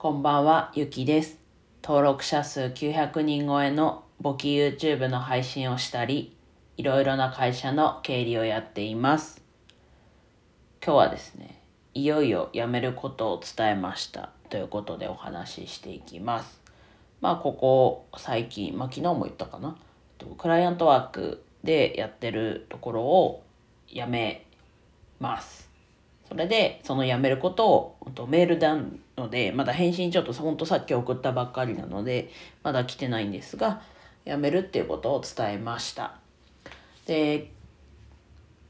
こんばんは、ゆきです。登録者数900人超えの簿記 YouTube の配信をしたり、いろいろな会社の経理をやっています。今日はですね、いよいよ辞めることを伝えましたということでお話ししていきます。まあ、ここ最近、まあ、昨日も言ったかな。クライアントワークでやってるところを辞めます。それで、その辞めることをメールなので、まだ返信ちょっとほんとさっき送ったばっかりなので、まだ来てないんですが、辞めるっていうことを伝えました。で、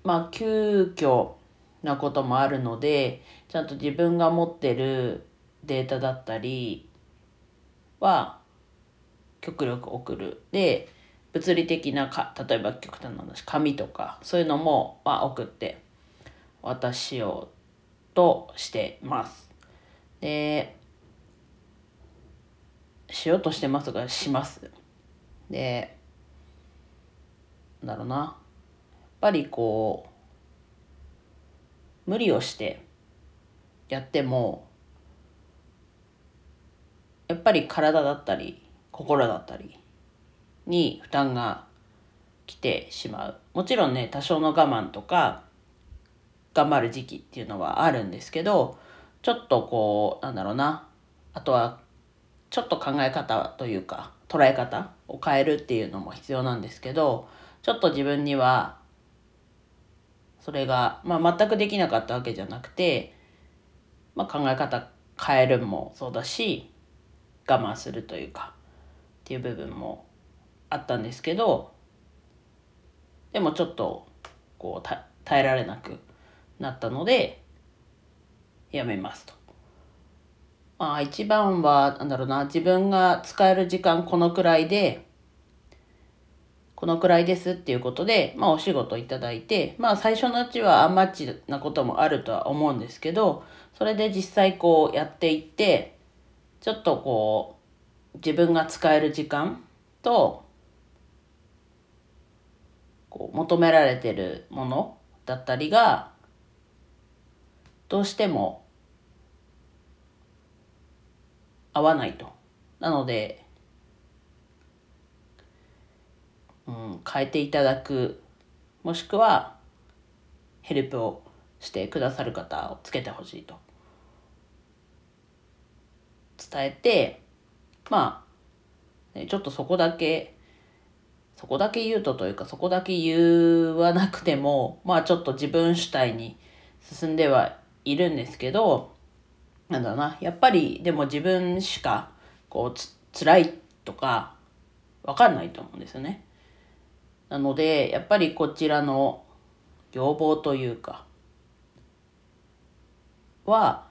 まあ、急遽なこともあるので、ちゃんと自分が持ってるデータだったりは、極力送る。で、物理的なか、例えば極端な話、紙とか、そういうのも、まあ、送って、渡しようとしてます。で、しようとしてますが、します。で、なんだろうな。やっぱりこう、無理をしてやっても、やっぱり体だったり、心だったりに負担が来てしまう。もちろんね、多少の我慢とか、頑張る時期っていうのはあるんですけどちょっとこうなんだろうな。あとはちょっと考え方というか捉え方を変えるっていうのも必要なんですけどちょっと自分にはそれが、まあ、全くできなかったわけじゃなくて、まあ、考え方変えるもそうだし我慢するというかっていう部分もあったんですけどでもちょっとこう耐えられなくなったので、やめますと。まあ一番は、なんだろうな、自分が使える時間このくらいで、このくらいですっていうことで、まあお仕事いただいて、まあ最初のうちはアンマッチなこともあるとは思うんですけど、それで実際こうやっていって、ちょっとこう、自分が使える時間と、こう求められてるものだったりがどうしても合わないと。なので、うん、変えていただくもしくはヘルプをしてくださる方をつけてほしいと伝えてまあちょっとそこだけそこだけ言うとというかそこだけ言わなくてもまあちょっと自分主体に進んではいるんですけど、なんだな、やっぱりでも自分しか、こう、つ、辛いとか、わかんないと思うんですよね。なので、やっぱりこちらの要望というか、は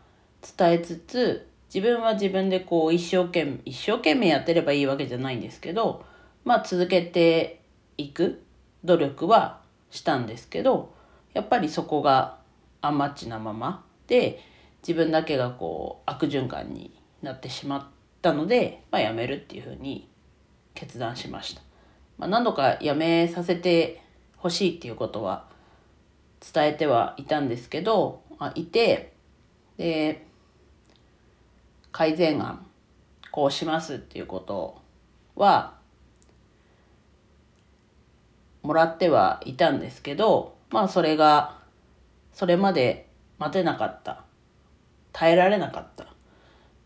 伝えつつ、自分は自分でこう一生懸命、一生懸命やってればいいわけじゃないんですけど、まあ続けていく努力はしたんですけど、やっぱりそこがアマチなままで自分だけがこう悪循環になってしまったので、まあ、辞めるっていうふうに決断しました。まあ、何度か辞めさせてほしいっていうことは伝えてはいたんですけど、あいてで改善案こうしますっていうことはもらってはいたんですけどまあそれがそれまで待てなかった。耐えられなかった。っ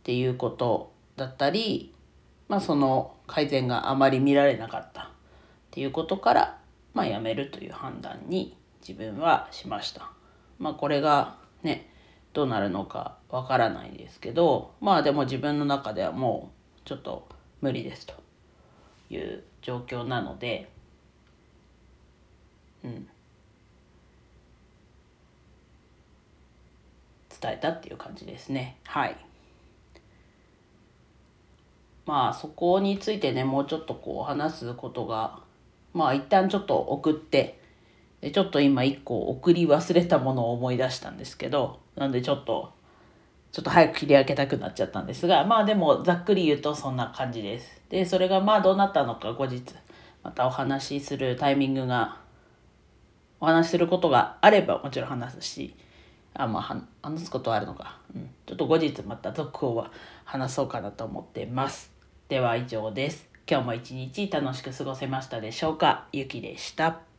ていうことだったりまあその改善があまり見られなかった。っていうことからまあやめるという判断に自分はしました。まあこれがねどうなるのかわからないですけどまあでも自分の中ではもうちょっと無理ですという状況なのでうん。伝えたっていう感じですね。はい。まあそこについてねもうちょっとこう話すことがまあ一旦ちょっと送ってでちょっと今一個送り忘れたものを思い出したんですけどなんでちょっとちょっと早く切り上げたくなっちゃったんですがまあでもざっくり言うとそんな感じです。でそれがまあどうなったのか後日またお話しするタイミングがお話しすることがあればもちろん話すしあまあ話すことはあるのか、うん、ちょっと後日また続報は話そうかなと思ってます。では以上です。今日も一日楽しく過ごせましたでしょうか。ゆきでした。